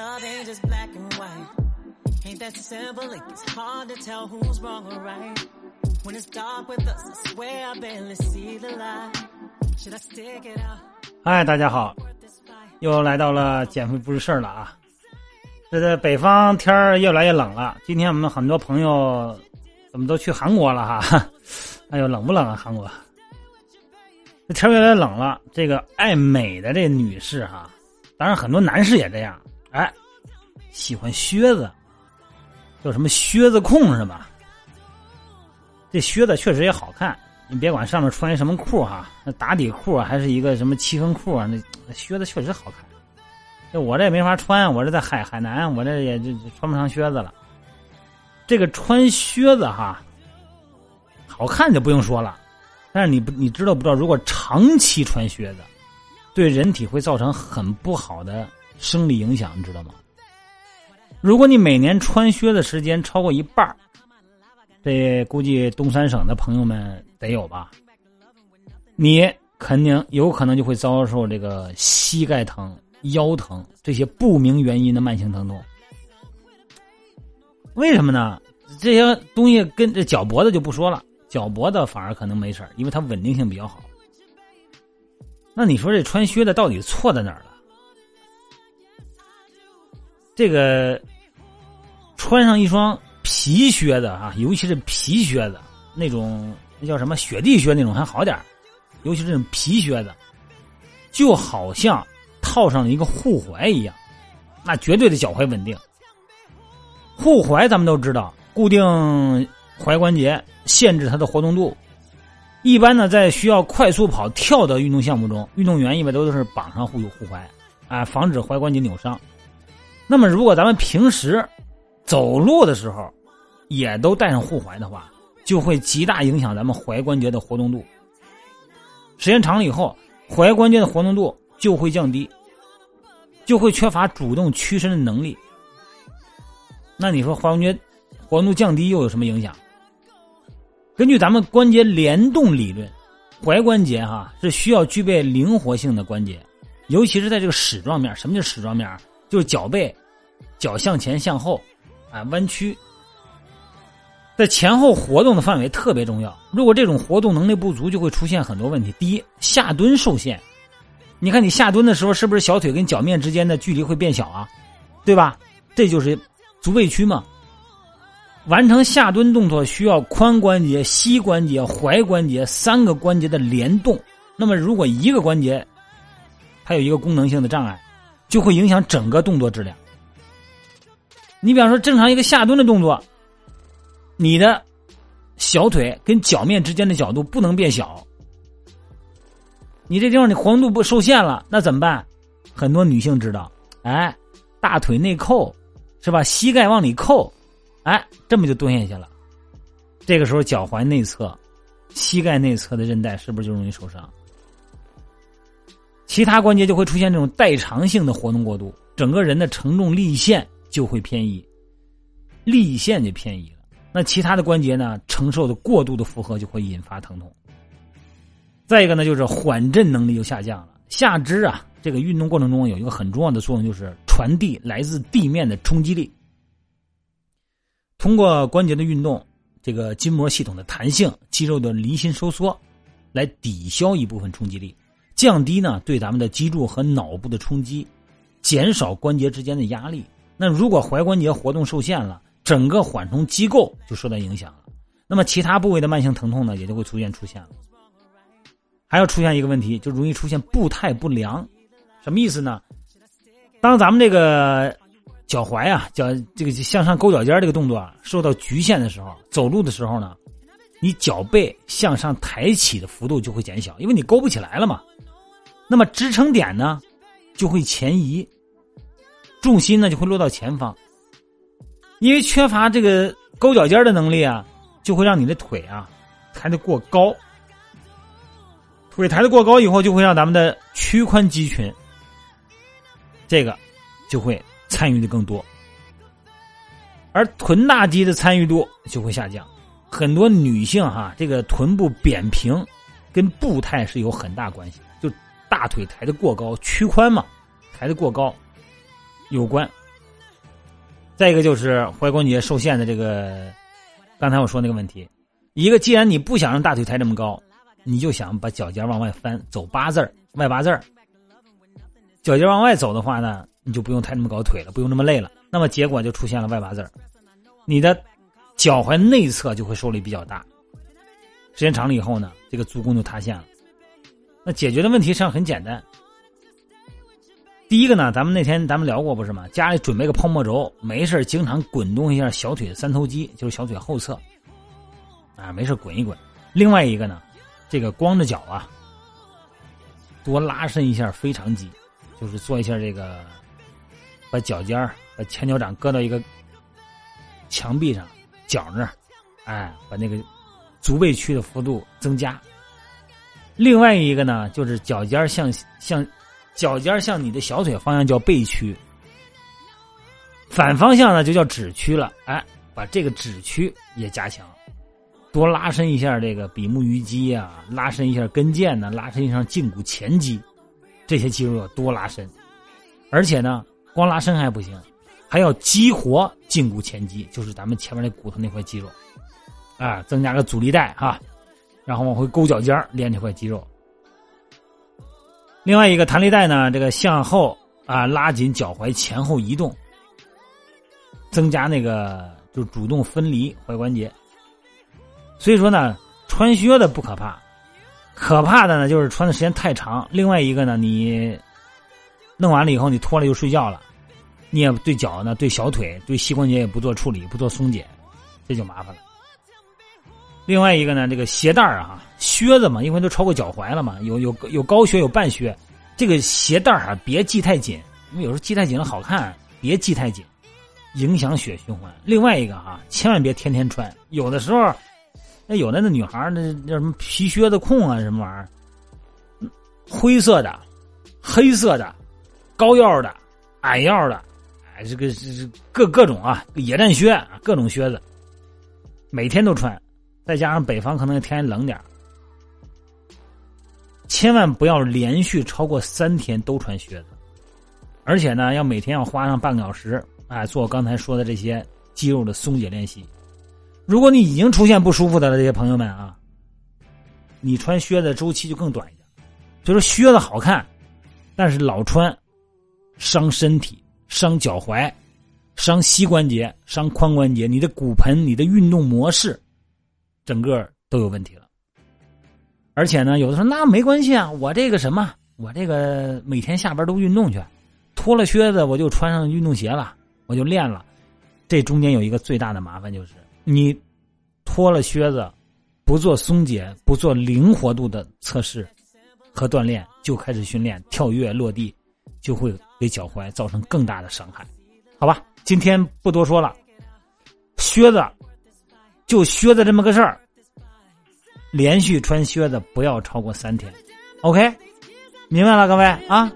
Love ain't just black and white. Ain't that simple? It's hard to tell who's wrong or right. When it's dark with us, I swear I barely see the light. Should I stick it out? 嗨，大家好，又来到了减肥不是事儿了啊！这个北方天儿越来越冷了，今天我们很多朋友怎么都去韩国了哈？哎呦，冷不冷啊？韩国这天越来越冷了，这个爱美的这女士哈，当然很多男士也这样，哎，喜欢靴子，叫什么靴子控是吧？这靴子确实也好看，你别管上面穿一什么裤哈，那打底裤啊，还是一个什么七分裤啊，那靴子确实好看。这我这也没法穿，我这在海海南，我这也就穿不上靴子了。这个穿靴子哈，好看就不用说了，但是你不你知道不知道？如果长期穿靴子，对人体会造成很不好的生理影响，你知道吗？如果你每年穿靴的时间超过一半这估计东三省的朋友们得有吧？你肯定有可能就会遭受这个膝盖疼、腰疼这些不明原因的慢性疼痛。为什么呢？这些东西跟这脚脖子就不说了，脚脖子反而可能没事因为它稳定性比较好。那你说这穿靴的到底错在哪儿了？这个穿上一双皮靴子啊，尤其是皮靴子那种，那叫什么雪地靴那种还好点尤其是这种皮靴子，就好像套上了一个护踝一样，那绝对的脚踝稳定。护踝咱们都知道，固定踝关节，限制它的活动度。一般呢，在需要快速跑、跳的运动项目中，运动员一般都是绑上护护踝，啊，防止踝关节扭伤。那么，如果咱们平时走路的时候也都带上护踝的话，就会极大影响咱们踝关节的活动度。时间长了以后，踝关节的活动度就会降低，就会缺乏主动屈伸的能力。那你说踝关节活动度降低又有什么影响？根据咱们关节联动理论，踝关节哈是需要具备灵活性的关节，尤其是在这个矢状面。什么叫矢状面？就是脚背，脚向前向后，啊弯曲，在前后活动的范围特别重要。如果这种活动能力不足，就会出现很多问题。第一，下蹲受限。你看你下蹲的时候，是不是小腿跟脚面之间的距离会变小啊？对吧？这就是足背屈嘛。完成下蹲动作需要髋关节、膝关节、踝关节三个关节的联动。那么，如果一个关节它有一个功能性的障碍，就会影响整个动作质量。你比方说，正常一个下蹲的动作，你的小腿跟脚面之间的角度不能变小。你这地方你活动度不受限了，那怎么办？很多女性知道，哎，大腿内扣，是吧？膝盖往里扣，哎，这么就蹲下去了。这个时候，脚踝内侧、膝盖内侧的韧带是不是就容易受伤？其他关节就会出现这种代偿性的活动过度，整个人的承重力线就会偏移，力线就偏移了。那其他的关节呢，承受的过度的负荷就会引发疼痛。再一个呢，就是缓震能力就下降了。下肢啊，这个运动过程中有一个很重要的作用，就是传递来自地面的冲击力。通过关节的运动，这个筋膜系统的弹性、肌肉的离心收缩，来抵消一部分冲击力，降低呢对咱们的脊柱和脑部的冲击，减少关节之间的压力。那如果踝关节活动受限了，整个缓冲机构就受到影响了。那么其他部位的慢性疼痛呢，也就会出现出现了。还要出现一个问题，就容易出现步态不良，什么意思呢？当咱们这个脚踝啊，脚这个向上勾脚尖这个动作啊，受到局限的时候，走路的时候呢，你脚背向上抬起的幅度就会减小，因为你勾不起来了嘛。那么支撑点呢，就会前移，重心呢就会落到前方。因为缺乏这个勾脚尖的能力啊，就会让你的腿啊抬得过高。腿抬得过高以后，就会让咱们的屈髋肌群，这个就会参与的更多，而臀大肌的参与度就会下降。很多女性哈，这个臀部扁平，跟步态是有很大关系，就大腿抬得过高，屈髋嘛，抬得过高有关。再一个就是踝关节受限的这个，刚才我说那个问题，一个既然你不想让大腿抬这么高，你就想把脚尖往外翻，走八字儿外八字儿。脚尖往外走的话呢，你就不用抬那么高腿了，不用那么累了。那么结果就出现了外八字儿，你的脚踝内侧就会受力比较大，时间长了以后呢，这个足弓就塌陷了。那解决的问题实际上很简单。第一个呢，咱们那天咱们聊过不是吗？家里准备个泡沫轴，没事经常滚动一下小腿的三头肌，就是小腿后侧，啊，没事滚一滚。另外一个呢，这个光着脚啊，多拉伸一下腓肠肌，就是做一下这个，把脚尖把前脚掌搁到一个墙壁上，脚那儿，哎，把那个足背屈的幅度增加。另外一个呢，就是脚尖向向。脚尖向你的小腿方向叫背屈，反方向呢就叫指屈了。哎，把这个指屈也加强，多拉伸一下这个比目鱼肌啊，拉伸一下跟腱呢，拉伸一下胫骨前肌，这些肌肉要多拉伸。而且呢，光拉伸还不行，还要激活胫骨前肌，就是咱们前面那骨头那块肌肉，啊，增加个阻力带哈，然后往回勾脚尖练这块肌肉。另外一个弹力带呢，这个向后啊拉紧脚踝前后移动，增加那个就主动分离踝关节。所以说呢，穿靴子不可怕，可怕的呢就是穿的时间太长。另外一个呢，你弄完了以后你脱了就睡觉了，你也对脚呢、对小腿、对膝关节也不做处理、不做松解，这就麻烦了。另外一个呢，这个鞋带啊，靴子嘛，因为都超过脚踝了嘛，有有有高靴有半靴，这个鞋带啊别系太紧，因为有时候系太紧了好看，别系太紧，影响血循环。另外一个哈，千万别天天穿，有的时候，那有的那女孩那那什么皮靴子控啊什么玩意儿，灰色的、黑色的、高腰的、矮腰的，哎，这个是各各种啊，野战靴，各种靴子，每天都穿。再加上北方可能天冷点千万不要连续超过三天都穿靴子，而且呢，要每天要花上半个小时，哎，做刚才说的这些肌肉的松解练习。如果你已经出现不舒服的了这些朋友们啊，你穿靴子周期就更短一点。就说靴子好看，但是老穿，伤身体、伤脚踝、伤膝关节、伤髋关节，你的骨盆、你的运动模式。整个都有问题了，而且呢，有的说那没关系啊，我这个什么，我这个每天下班都运动去，脱了靴子我就穿上运动鞋了，我就练了。这中间有一个最大的麻烦就是，你脱了靴子，不做松解，不做灵活度的测试和锻炼，就开始训练跳跃落地，就会给脚踝造成更大的伤害。好吧，今天不多说了，靴子。就靴子这么个事儿，连续穿靴子不要超过三天，OK，明白了各位啊。